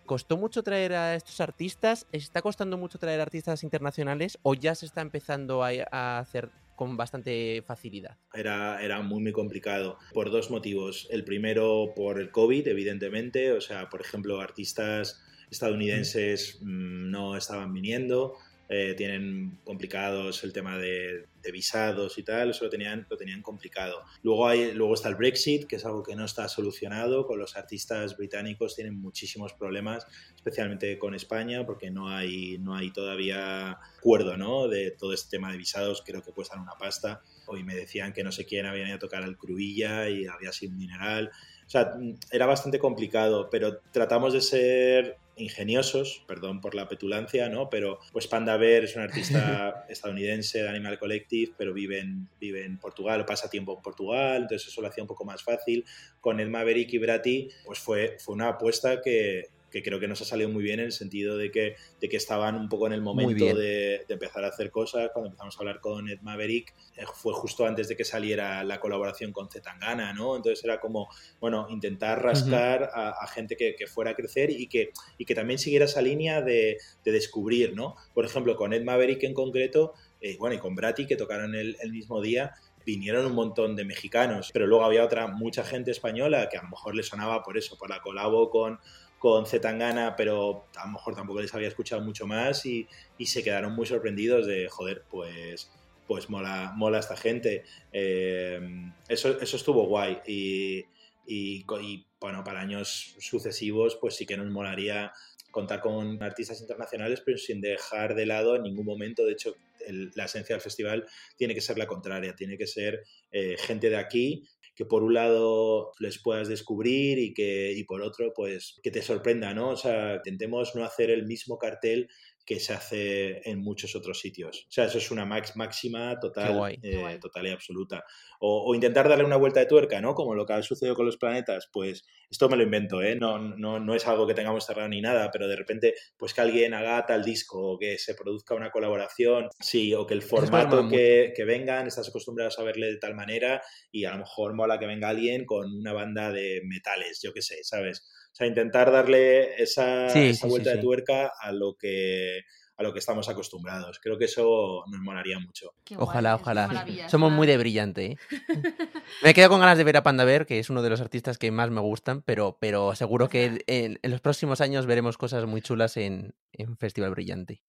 ¿Costó mucho traer a estos artistas? ¿Está costando mucho traer artistas internacionales o ya se está empezando a hacer con bastante facilidad? Era, era muy, muy complicado por dos motivos. El primero, por el COVID, evidentemente. O sea, por ejemplo, artistas estadounidenses mm, no estaban viniendo. Eh, tienen complicados el tema de, de visados y tal, eso lo tenían, lo tenían complicado. Luego, hay, luego está el Brexit, que es algo que no está solucionado, con los artistas británicos tienen muchísimos problemas, especialmente con España, porque no hay, no hay todavía acuerdo ¿no? de todo este tema de visados, creo que cuestan una pasta. Hoy me decían que no sé quién había ido a tocar al Crubilla y había sido un mineral. O sea, era bastante complicado, pero tratamos de ser ingeniosos, perdón por la petulancia, ¿no? Pero pues Panda Bear es un artista [LAUGHS] estadounidense de Animal Collective, pero vive en, vive en Portugal o pasa tiempo en Portugal, entonces eso lo hacía un poco más fácil. Con el Maverick y Brati, pues fue, fue una apuesta que, que creo que nos ha salido muy bien en el sentido de que, de que estaban un poco en el momento de, de empezar a hacer cosas. Cuando empezamos a hablar con Ed Maverick, eh, fue justo antes de que saliera la colaboración con Zetangana, ¿no? Entonces era como, bueno, intentar rascar a, a gente que, que fuera a crecer y que, y que también siguiera esa línea de, de descubrir, ¿no? Por ejemplo, con Ed Maverick en concreto, eh, bueno, y con Brati, que tocaron el, el mismo día, vinieron un montón de mexicanos, pero luego había otra, mucha gente española que a lo mejor le sonaba por eso, por la colabo con, con Zetangana, pero a lo mejor tampoco les había escuchado mucho más y, y se quedaron muy sorprendidos de, joder, pues, pues mola, mola esta gente. Eh, eso, eso estuvo guay y, y, bueno, para años sucesivos pues sí que nos molaría contar con artistas internacionales, pero sin dejar de lado en ningún momento, de hecho, la esencia del festival tiene que ser la contraria, tiene que ser eh, gente de aquí que por un lado les puedas descubrir y que y por otro pues que te sorprenda, ¿no? O sea, intentemos no hacer el mismo cartel que se hace en muchos otros sitios. O sea, eso es una max, máxima total, guay. eh, total y absoluta. O, o, intentar darle una vuelta de tuerca, ¿no? Como lo que ha sucedido con los planetas, pues esto me lo invento, ¿eh? No, no, no es algo que tengamos cerrado ni nada, pero de repente, pues que alguien haga tal disco o que se produzca una colaboración, sí, o que el formato que, que, vengan, estás acostumbrados a verle de tal manera y a lo mejor mola que venga alguien con una banda de metales, yo qué sé, ¿sabes? O sea, intentar darle esa, sí, esa sí, vuelta sí, de tuerca a lo que a lo que estamos acostumbrados. Creo que eso nos molaría mucho. Qué Ojalá, guay, ojalá. Somos muy de brillante, ¿eh? [LAUGHS] me quedo con ganas de ver a Panda Bear, que es uno de los artistas que más me gustan, pero, pero seguro que en, en los próximos años veremos cosas muy chulas en, en Festival Brillante.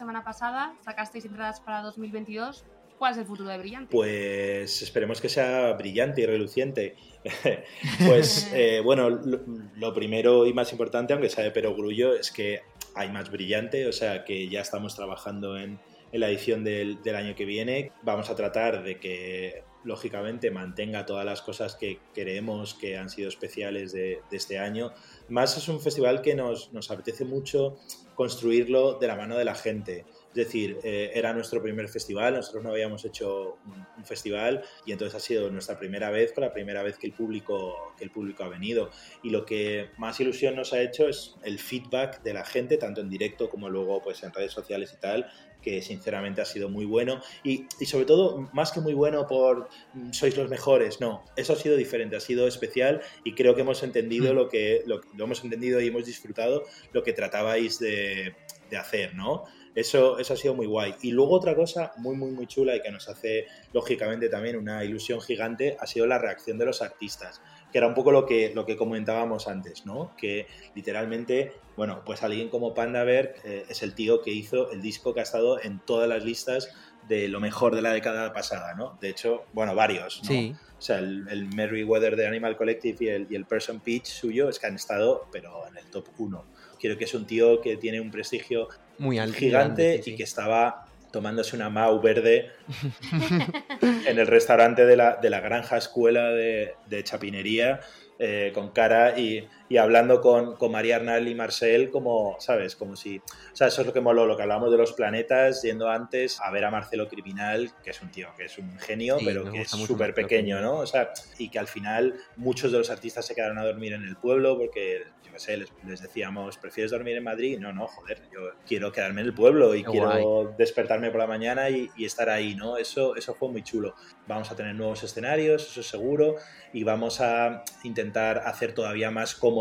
Semana pasada sacasteis entradas para 2022. ¿Cuál es el futuro de Brillante? Pues esperemos que sea brillante y reluciente. [LAUGHS] pues eh, bueno, lo, lo primero y más importante, aunque sea de perogrullo, es que hay más brillante, o sea que ya estamos trabajando en, en la edición del, del año que viene. Vamos a tratar de que lógicamente mantenga todas las cosas que creemos que han sido especiales de, de este año. Más es un festival que nos, nos, apetece mucho construirlo de la mano de la gente. Es decir, eh, era nuestro primer festival, nosotros no habíamos hecho un, un, festival y entonces ha sido nuestra primera vez con la primera vez que el, público, que el público ha venido. Y lo que más ilusión nos ha hecho es el feedback de la gente, tanto en directo como luego pues, en redes sociales y tal, que sinceramente ha sido muy bueno y, y, sobre todo más que muy bueno por mm, sois los mejores, no, eso ha sido diferente, ha sido especial y creo que hemos entendido mm. lo que lo, lo hemos entendido y hemos disfrutado lo que tratabais de, de hacer, ¿no? Eso, eso ha sido muy guay. Y luego otra cosa muy, muy, muy chula y que nos hace, lógicamente, también una ilusión gigante, ha sido la reacción de los artistas, que era un poco lo que, lo que comentábamos antes, ¿no? Que literalmente, bueno, pues alguien como Pandaberg eh, es el tío que hizo el disco que ha estado en todas las listas de lo mejor de la década pasada, ¿no? De hecho, bueno, varios, ¿no? Sí. O sea, el, el Merryweather de Animal Collective y el, y el Person Pitch suyo es que han estado, pero en el top 1. Quiero que es un tío que tiene un prestigio muy alto, gigante grande, sí, y que estaba tomándose una Mau verde [LAUGHS] en el restaurante de la, de la granja escuela de, de Chapinería eh, con cara y, y hablando con, con, María Arnal y Marcel como, ¿sabes? Como si... O sea, eso es lo que moló, lo que hablamos de los planetas, yendo antes a ver a Marcelo Criminal, que es un tío que es un genio, sí, pero que es súper pequeño, ¿no? O sea, y que al final muchos de los artistas se quedaron a dormir en el pueblo porque, yo qué sé, les, les decíamos, ¿prefieres dormir en Madrid? No, no, joder, yo quiero quedarme en el pueblo y Qué quiero guay. despertarme por la mañana y, y, estar ahí, ¿no? Eso, eso fue muy chulo. Vamos a tener nuevos escenarios, eso es seguro, y vamos a intentar hacer todavía más cómodo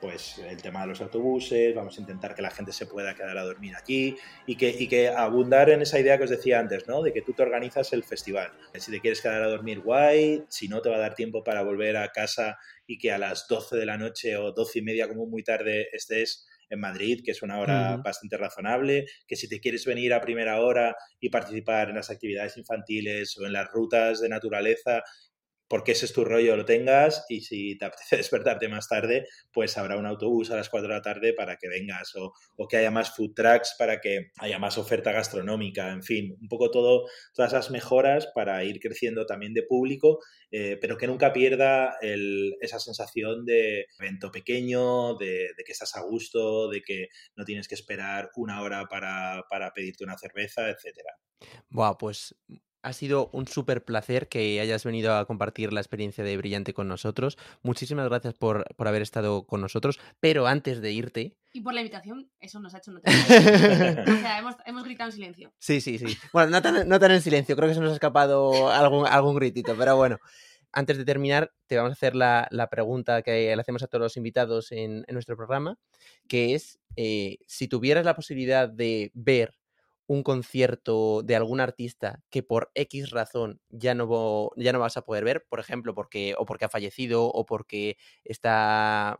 pues el tema de los autobuses, vamos a intentar que la gente se pueda quedar a dormir aquí y que, y que abundar en esa idea que os decía antes, ¿no? De que tú te organizas el festival. Si te quieres quedar a dormir, guay, si no te va a dar tiempo para volver a casa y que a las 12 de la noche o 12 y media como muy tarde estés en Madrid, que es una hora uh -huh. bastante razonable, que si te quieres venir a primera hora y participar en las actividades infantiles o en las rutas de naturaleza porque ese es tu rollo, lo tengas y si te [LAUGHS] apetece despertarte más tarde, pues habrá un autobús a las 4 de la tarde para que vengas o, o, que haya más food trucks para que haya más oferta gastronómica, en fin, un poco todo, todas esas mejoras para ir creciendo también de público, eh, pero que nunca pierda el, esa sensación de evento pequeño, de, que estás a gusto, de que no tienes que esperar una hora para, para pedirte una cerveza, etcétera. Buah, pues ha sido un súper placer que hayas venido a compartir la experiencia de Brillante con nosotros. Muchísimas gracias por, por haber estado con nosotros. Pero antes de irte. Y por la invitación, eso nos ha hecho notar. [LAUGHS] o sea, hemos, hemos, gritado en silencio. Sí, sí, sí. Bueno, no tan, no tan en silencio, creo que se nos ha escapado algún, algún gritito, pero bueno. Antes de terminar, te vamos a hacer la, la pregunta que le hacemos a todos los invitados en, en nuestro programa, que es, eh, si tuvieras la posibilidad de ver un concierto de algún artista que por X razón ya no, ya no vas a poder ver, por ejemplo, porque, o porque ha fallecido, o porque está...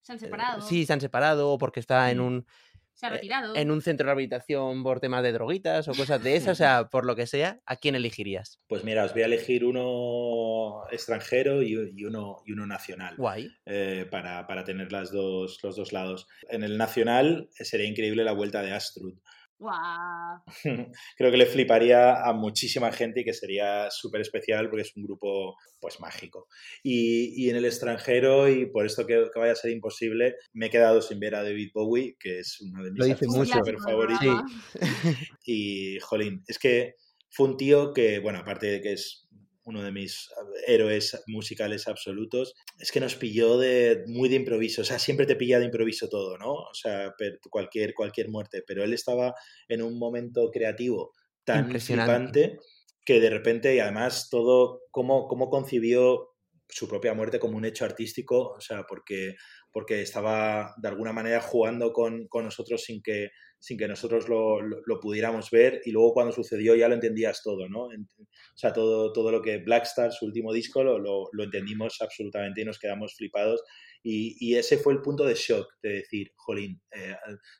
Se han separado. Eh, sí, se han separado, o porque está en un... Se ha retirado. En un centro de rehabilitación por temas de droguitas o cosas de esas, o [LAUGHS] sea, por lo que sea, ¿a quién elegirías? Pues mira, os voy a elegir uno extranjero y, y uno, y uno nacional. Guay. Eh, para, para tener las dos, los dos lados. En el nacional sería increíble la vuelta de Astrud. Wow. [LAUGHS] Creo que le fliparía a muchísima gente y que sería súper especial porque es un grupo pues mágico. Y, y, en el extranjero, y por esto que, que, vaya a ser imposible, me he quedado sin ver a David Bowie, que es uno de mis artistas súper favoritos. Sí. [LAUGHS] Y, jolín, es que fue un tío que, bueno, aparte de que es uno de mis héroes musicales absolutos, es que nos pilló de muy de improviso, o sea, siempre te pilla de improviso todo, ¿no? O sea, cualquier, cualquier muerte, pero él estaba en un momento creativo tan flipante que de repente, y además todo, cómo, cómo concibió su propia muerte como un hecho artístico, o sea, porque, porque estaba de alguna manera jugando con, con nosotros sin que, sin que nosotros lo, lo- pudiéramos ver y luego cuando sucedió ya lo entendías todo, ¿no? O sea, todo, todo lo que Blackstar, su último disco, lo, lo- entendimos absolutamente y nos quedamos flipados. Y, y ese fue el punto de shock, de decir, jolín, eh,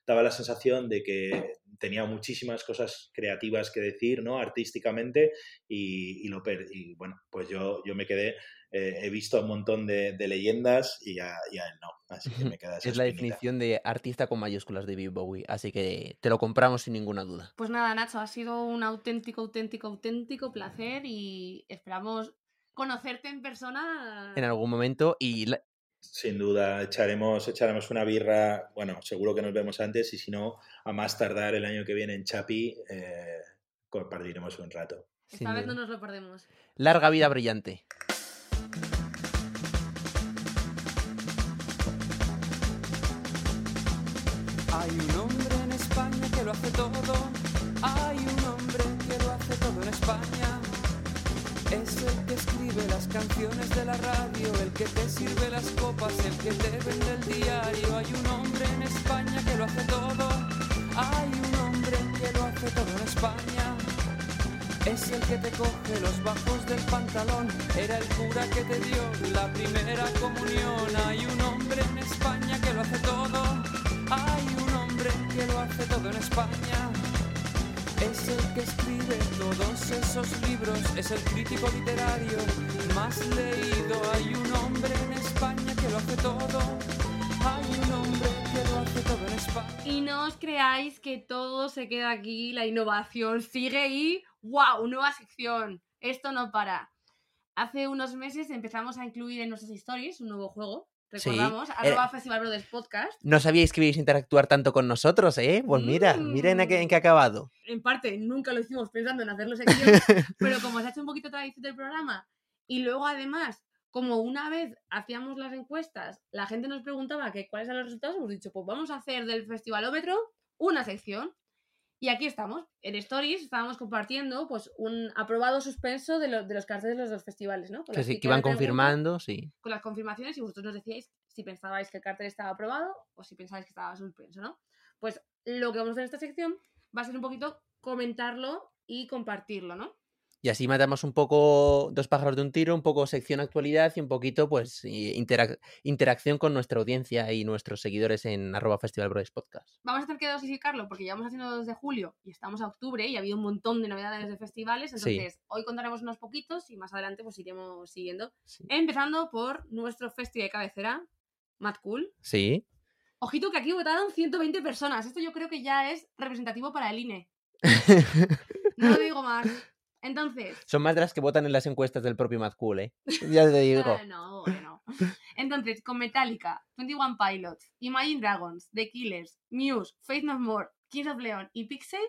daba la sensación de que tenía muchísimas cosas creativas que decir, ¿no? Artísticamente y, y lo y bueno, pues yo, yo me quedé, eh, he visto un montón de, de leyendas y a, y a él no, así que me queda esa Es la definición de artista con mayúsculas de David Bowie, así que te lo compramos sin ninguna duda. Pues nada, Nacho, ha sido un auténtico, auténtico, auténtico placer y esperamos conocerte en persona. En algún momento y la- Sin duda, echaremos, echaremos una birra, bueno, seguro que nos vemos antes y si no, a más tardar el año que viene en Chapi, eh, compartiremos un rato. sin Esta vez duda. no nos lo perdemos. larga vida brillante. Hay un hombre en España que lo hace todo. Hay un hombre que lo hace todo en España. Es el que escribe las canciones de la radio, el que te sirve las copas, el que te vende el diario. Hay un hombre en España que lo hace todo. Hay un hombre que lo hace todo en España. Es el que te coge los bajos del pantalón. Era el cura que te dio la primera comunión. Hay un hombre en España que lo hace todo. Hay un hombre que lo hace todo en España. Es el que escribe todos esos libros. Es el crítico literario más leído. Hay un hombre en España que lo hace todo. Hay un hombre que lo hace todo en España. Y no os creáis que todo se queda aquí, la innovación sigue y ¡wow! Nueva sección. Esto no para. Hace unos meses empezamos a incluir en nuestras stories un nuevo juego. Sí, Recordamos, eh, arroba Festival Brothers Podcast. No sabíais que ibais a interactuar tanto con nosotros, ¿eh? Pues mira, miren a qué- en qué ha acabado. En parte, nunca lo hicimos pensando en hacerlo sección, [LAUGHS] pero como se ha hecho un poquito tradición del programa, y luego además, como una vez hacíamos las encuestas, la gente nos preguntaba que cuáles eran los resultados, hemos dicho, pues vamos a hacer del festivalómetro una sección. Y aquí estamos, en Stories estábamos compartiendo pues un aprobado suspenso de, lo- de los carteles de los festivales, ¿no? Con Que, sí, iban confirmando, sí. Con las confirmaciones y vosotros nos decíais si pensabais que el cartel estaba aprobado o si pensabais que estaba suspenso, ¿no? Pues lo que vamos a hacer en esta sección va a ser un poquito comentarlo y compartirlo, ¿no? Y así matamos un poco dos pájaros de un tiro, un poco sección actualidad y un poquito, pues, interac- interacción con nuestra audiencia y nuestros seguidores en arroba Festival Brothers Podcast. Vamos a tener que dosificarlo porque llevamos haciendo desde julio y estamos a octubre y ha habido un montón de novedades de festivales. Sí. Entonces, hoy contaremos unos poquitos y más adelante pues iremos siguiendo. Sí. Empezando por nuestro festival de cabecera, Mad Cool. Sí. Ojito que aquí votaron 120 personas. Esto yo creo que ya es representativo para el INE. [LAUGHS] No lo digo más. Entonces, Son más de las que votan en las encuestas del propio Mad Cool, ¿eh? Ya te digo. Ah, no, bueno. Entonces, con Metallica, 21 Pilots, Imagine Dragons, The Killers, Muse, Faith No More, Kings of Leon y Pixel,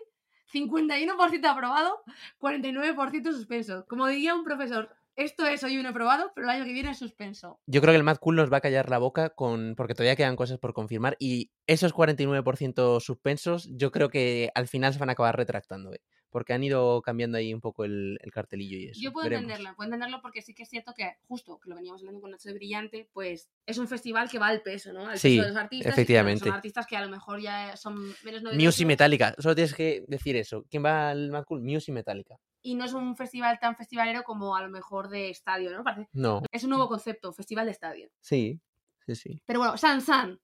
51% aprobado, 49% suspenso. Como diría un profesor, esto es hoy un aprobado, pero el año que viene es suspenso. Yo creo que el Mad Cool nos va a callar la boca con porque todavía quedan cosas por confirmar y esos 49% suspensos yo creo que al final se van a acabar retractando, ¿eh? Porque han ido cambiando ahí un poco el, el cartelillo y eso. Yo puedo Veremos. entenderlo, puedo entenderlo porque sí que es cierto que, justo, que lo veníamos hablando con Nacho de Brillante, pues es un festival que va al peso, ¿no? Al Sí, peso de los artistas. efectivamente. Son artistas que a lo mejor ya son menos Muse y novedosos. Metallica, solo tienes que decir eso. ¿Quién va al Mad Cool? Muse y Metallica. y no es un festival tan festivalero como a lo mejor de estadio, ¿no? Parece, No, es un nuevo concepto, festival de estadio. sí, sí, sí. Pero bueno, San San,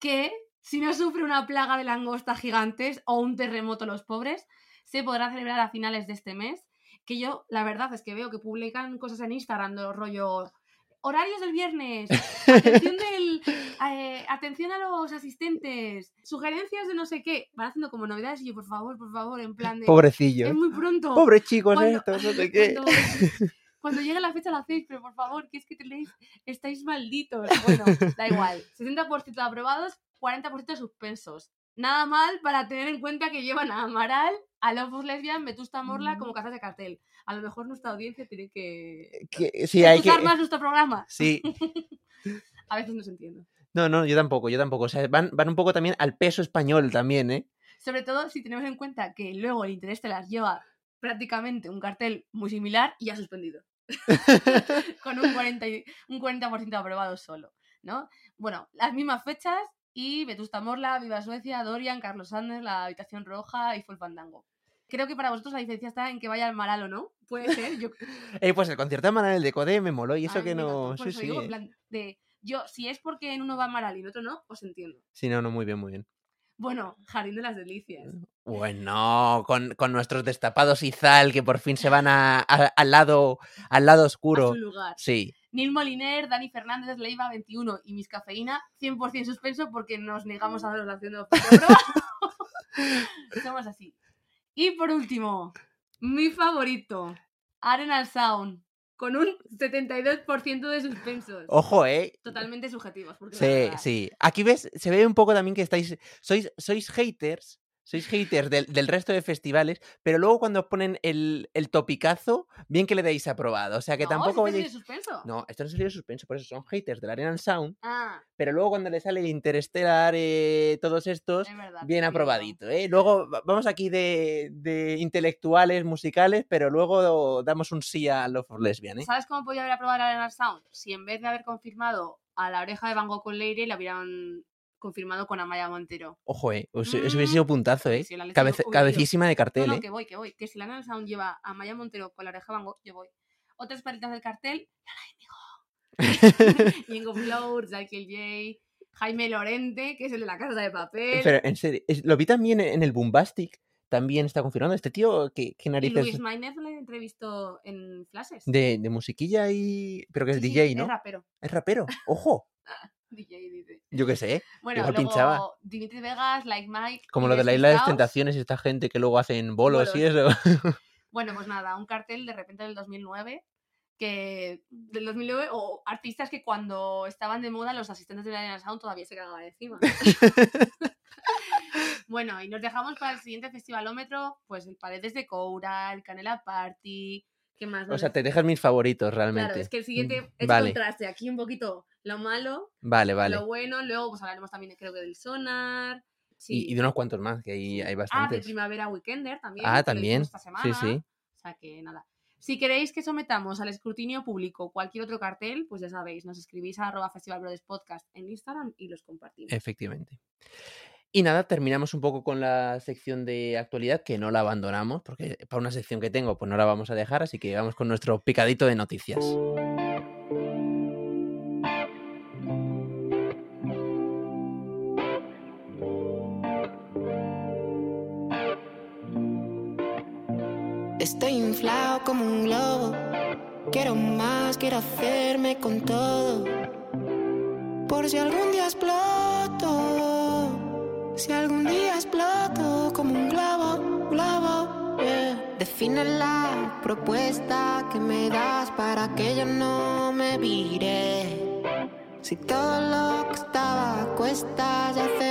que si no sufre una plaga de langostas gigantes o un terremoto los pobres, se podrá celebrar a finales de este mes. Que yo, la verdad es que veo que publican cosas en Instagram de rollo. Horarios del viernes, atención, [LAUGHS] del, eh, atención a los asistentes, sugerencias de no sé qué. Van haciendo como novedades y yo, por favor, por favor, en plan de. Pobrecillo. Es muy pronto. Pobres chicos Cuando- estos, no sé [LAUGHS] qué. Cuando, [LAUGHS] cuando llegue la fecha la hacéis, pero por favor, que es que tenéis, estáis malditos. Bueno, da igual. 60% de aprobados, 40% suspensos. Nada mal para tener en cuenta que llevan a Amaral, a Lobos Lesbian, Vetusta Morla como casas de cartel. A lo mejor nuestra audiencia tiene que Que- sí, hay que... escuchar más nuestro programa. Sí, [LAUGHS] A veces no se entiende. no, no, yo tampoco, yo tampoco. O sea, van, van un poco también al peso español también, ¿eh? Sobre todo si tenemos en cuenta que luego el Interestelar lleva prácticamente un cartel muy similar y ya suspendido. [LAUGHS] con un 40, y- un 40% aprobado solo, ¿no? Bueno, las mismas fechas y Vetusta Morla, Viva Suecia, Dorian, Carlos Sanders, La Habitación Roja y Fue el Fandango. Creo que para vosotros la diferencia está en que vaya al Maralo, ¿no? Puede [LAUGHS] ser. Yo, Eh, pues el concierto de Manuel de Codé me moló y eso Ay, que no... Sí, sí. digo, en plan de, yo, si es porque en uno va Maral y en otro no, os entiendo. Sí, no, no, muy bien, muy bien. Bueno, Jardín de las Delicias. Bueno, con, con nuestros destapados y Zal que por fin se van a- a- al lado al lado A oscuro. su lugar. Sí, Neil Moliner, Dani Fernández, Leiva 21 y Miss Cafeína, 100% suspenso porque nos negamos a la acción de [LAUGHS] Somos así. Y por último, mi favorito, Arenal Sound, con un 72% de suspensos. ojo, eh. Totalmente subjetivos. Porque Sí, sí. Aquí ves, se ve un poco también que estáis. Sois, sois haters. Sois haters del, del resto de festivales, pero luego cuando os ponen el, el topicazo, bien que le deis aprobado. O sea que No, tampoco si este vayáis. suspenso. No, esto no es serio de suspenso, por eso son haters del Arena Sound, Ah, pero luego cuando le sale Interstellar, eh, todos estos, es verdad. bien aprobadito, ¿eh? Luego va- vamos aquí de, de intelectuales, musicales, pero luego damos un sí a Love for Lesbian, ¿eh? ¿Sabes cómo podía haber aprobado Arenal Sound? Si en vez de haber confirmado a la oreja de Van Gogh con Leire, la hubieran confirmado con Amaya Montero. Ojo, ¿eh? Eso eso Mm, hubiese sido puntazo, ¿eh? Cabece- cabecísima de cartel, no, ¿eh? que voy, que voy. Que si la Nana Sound lleva a Maya Montero con la oreja de Van Gogh, yo voy. Otras paritas del cartel, Ingo Flowers, Michael J, Jaime Lorente, que es el de la casa de papel, Pero en serio, lo vi también en el Boombastic, también está confirmando. Este tío, ¿qué, qué y narices? Luis Maynez le entrevistó en Flashes. De, de musiquilla y. Pero que es Sí, sí, DJ, ¿no? Es rapero. Es rapero. Ojo. [LAUGHS] DJ dice. Yo qué sé. Bueno, Igual luego pinchaba. Dimitri Vegas, Like Mike. Como lo de la isla de las tentaciones y esta gente que luego hacen bolos, y eso. [LAUGHS] Bueno, pues nada, un cartel de repente del 2009 que del 2009 o artistas que cuando estaban de moda los asistentes de la Arena Sound todavía se cagaban encima. [LAUGHS] [LAUGHS] bueno, y nos dejamos para el siguiente festivalómetro, pues el Paredes de Coura, el Canela Party, ¿qué más? o sea, te deja? dejas mis favoritos realmente. Claro, es que el siguiente Mm, es Vale, contraste, aquí un poquito lo malo, vale, vale. lo bueno, luego pues hablaremos también creo que del Sonar. Sí. Y, y de unos cuantos más, que ahí hay Ah, de bastantes. Primavera Weekender también. Ah, también. Esta Sí, sí. O sea que nada. Si queréis que sometamos al escrutinio público cualquier otro cartel, pues ya sabéis, nos escribís a arroba Festival Brothers Podcast en Instagram y los compartimos. Efectivamente. Y nada, terminamos un poco con la sección de actualidad, que no la abandonamos, porque para una sección que tengo, pues no la vamos a dejar, así que vamos con nuestro picadito de noticias. Estoy inflado como un globo. Quiero más, quiero hacerme con todo. Por si algún día exploto. Si algún día exploto como un globo, globo. yeah. Define la propuesta que me das para que yo no me vire. Si todo lo que estaba a cuestas ya hace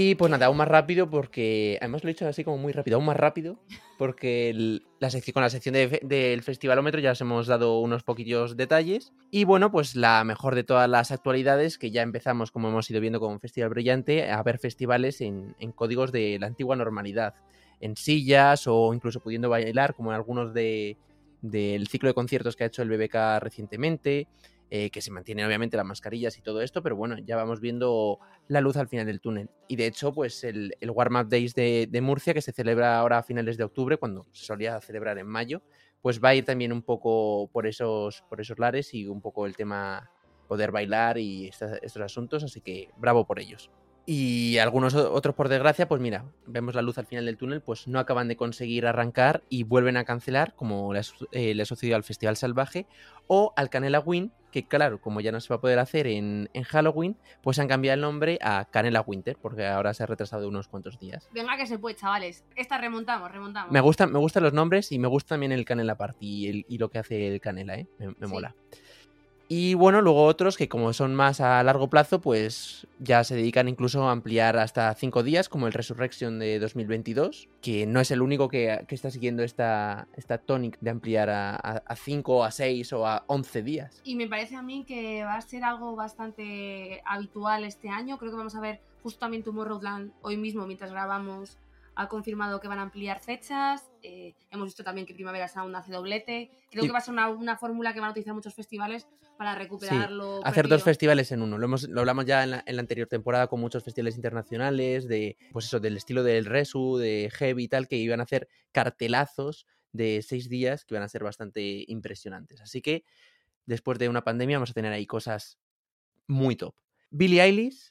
Y pues nada, aún más rápido porque, además lo he dicho así como muy rápido, aún más rápido, porque con la sección de fe- del festivalómetro ya os hemos dado unos poquillos detalles. Y bueno, pues la mejor de todas las actualidades, que ya empezamos, como hemos ido viendo con Festival Brillante, a ver festivales en, códigos de la antigua normalidad, en sillas o incluso pudiendo bailar, como en algunos de, del ciclo de conciertos que ha hecho el BBK recientemente. Eh, que se mantienen obviamente las mascarillas y todo esto, pero bueno, ya vamos viendo la luz al final del túnel. Y de hecho, pues el, el Warm Up Days de, de Murcia, que se celebra ahora a finales de octubre, cuando se solía celebrar en mayo, pues va a ir también un poco por esos, por esos lares y un poco el tema poder bailar y estos asuntos, así que bravo por ellos. Y algunos otros, por desgracia, pues mira, vemos la luz al final del túnel, pues no acaban de conseguir arrancar y vuelven a cancelar, como le ha, eh, le ha sucedido al Festival Salvaje o al Canela Win, que claro, como ya no se va a poder hacer en, en Halloween, pues han cambiado el nombre a Canela Winter, porque ahora se ha retrasado unos cuantos días. Venga que se puede, chavales. Esta remontamos, remontamos. Me gustan, me gustan los nombres y me gusta también el Canela Party y, el- y lo que hace el Canela, ¿eh? Me, me Sí. mola. Y bueno, luego otros que como son más a largo plazo, pues ya se dedican incluso a ampliar hasta 5 días, como el Resurrection de 2022, que no es el único que, que está siguiendo esta, esta tonic de ampliar a 5, a 6 o a 11 días. Y me parece a mí que va a ser algo bastante habitual este año. Creo que vamos a ver justo también Tomorrowland hoy mismo mientras grabamos ha confirmado que van a ampliar fechas. eh, hemos visto también que Primavera Sound hace doblete. Creo Sí. que va a ser una, una fórmula que van a utilizar muchos festivales para recuperar lo Hacer dos festivales en uno. Lo, hemos, lo hablamos ya en la, en la anterior temporada con muchos festivales internacionales, de pues eso, del estilo del Resu, de Heavy y tal, que iban a hacer cartelazos de seis días que iban a ser bastante impresionantes. Así que después de una pandemia vamos a tener ahí cosas muy top. Billie Eilish,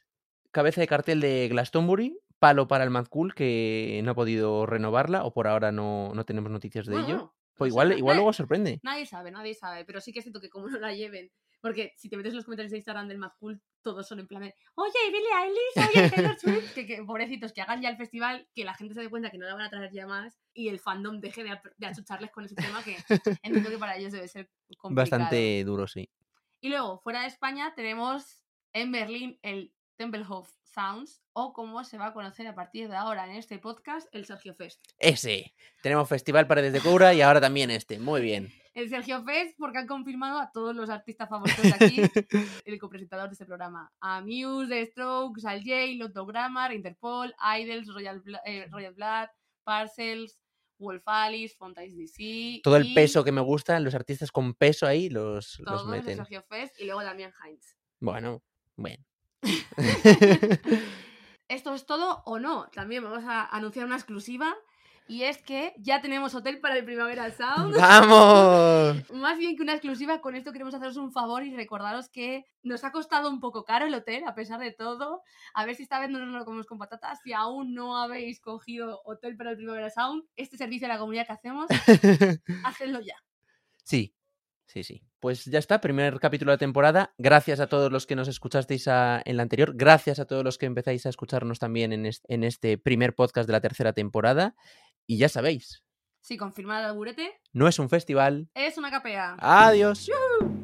cabeza de cartel de Glastonbury, palo para el Mad Cool, que no ha podido renovarla, o por ahora no, no tenemos noticias de ello. no Pues igual, igual luego sorprende. Nadie sabe, nadie sabe, pero sí que siento que como no la lleven, porque si te metes en los comentarios de Instagram del Mad Cool, todos son en plan de, oye, Billie Eilish, oye, Taylor Swift, que, que pobrecitos, que hagan ya el festival, que la gente se dé cuenta que no la van a traer ya más y el fandom deje de, de achucharles con ese tema que [LAUGHS] entiendo que para ellos debe ser complicado. Bastante duro, sí. Y luego, fuera de España, tenemos en Berlín el Tempelhof Sounds, o como se va a conocer a partir de ahora en este podcast, el Sergio Fest. Ese. Tenemos Festival Paredes de Cobra y ahora también este. Muy bien. El Sergio Fest, porque han confirmado a todos los artistas favoritos de aquí, [LAUGHS] el copresentador de este programa. A Muse, The Strokes, Al J, Lotto Grammar, Interpol, Idols, Royal, Bla- eh, Royal Blood, Parcels, Wolf Alice, Fontaines DC. Todo el y peso que me gusta, los artistas con peso ahí los, los Todos el meten. Sergio Fest y luego también Heinz. Bueno, bueno. [LAUGHS] ¿Esto es todo o no? También vamos a anunciar una exclusiva. Y es que ya tenemos hotel para el Primavera Sound. ¡Vamos! [LAUGHS] Más bien que una exclusiva, con esto queremos haceros un favor y recordaros que nos ha costado un poco caro el hotel, a pesar de todo. A ver si esta vez no nos lo comemos con patatas. Si aún no habéis cogido hotel para el Primavera Sound, este servicio a la comunidad que hacemos, [LAUGHS] hacedlo ya. Sí, sí, sí. Pues ya está, primer capítulo de la temporada. Gracias a todos los que nos escuchasteis a- en la anterior. Gracias a todos los que empezáis a escucharnos también en este, en este primer podcast de la tercera temporada. Y ya sabéis, Si confirmado el alburete, no es un festival. es una capea. Adiós. Tú